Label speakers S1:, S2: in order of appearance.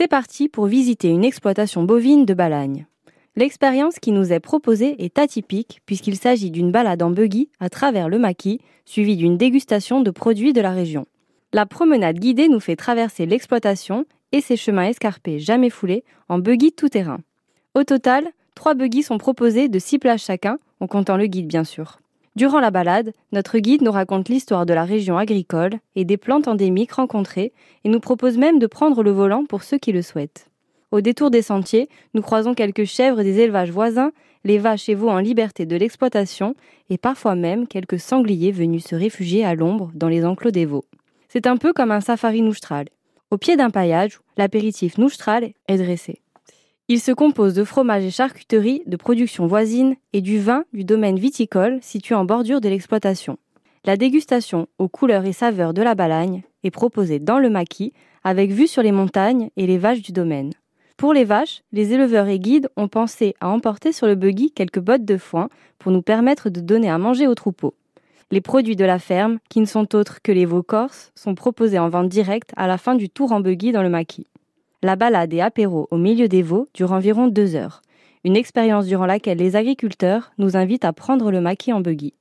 S1: C'est parti pour visiter une exploitation bovine de Balagne. L'expérience qui nous est proposée est atypique puisqu'il s'agit d'une balade en buggy à travers le maquis, suivie d'une dégustation de produits de la région. La promenade guidée nous fait traverser l'exploitation et ses chemins escarpés jamais foulés en buggy tout-terrain. Au total, trois buggy sont proposés de six plages chacun, en comptant le guide bien sûr. Durant la balade, notre guide nous raconte l'histoire de la région agricole et des plantes endémiques rencontrées et nous propose même de prendre le volant pour ceux qui le souhaitent. Au détour des sentiers, nous croisons quelques chèvres des élevages voisins, les vaches et veaux en liberté de l'exploitation et parfois même quelques sangliers venus se réfugier à l'ombre dans les enclos des veaux. C'est un peu comme un safari noustral. Au pied d'un paillage, l'apéritif noustral est dressé. Il se compose de fromage et charcuterie de production voisine et du vin du domaine viticole situé en bordure de l'exploitation. La dégustation aux couleurs et saveurs de la Balagne est proposée dans le maquis avec vue sur les montagnes et les vaches du domaine. Pour les vaches, les éleveurs et guides ont pensé à emporter sur le buggy quelques bottes de foin pour nous permettre de donner à manger aux troupeaux. Les produits de la ferme, qui ne sont autres que les veaux corses, sont proposés en vente directe à la fin du tour en buggy dans le maquis. La balade et apéro au milieu des veaux dure environ deux heures, une expérience durant laquelle les agriculteurs nous invitent à prendre le maquis en buggy.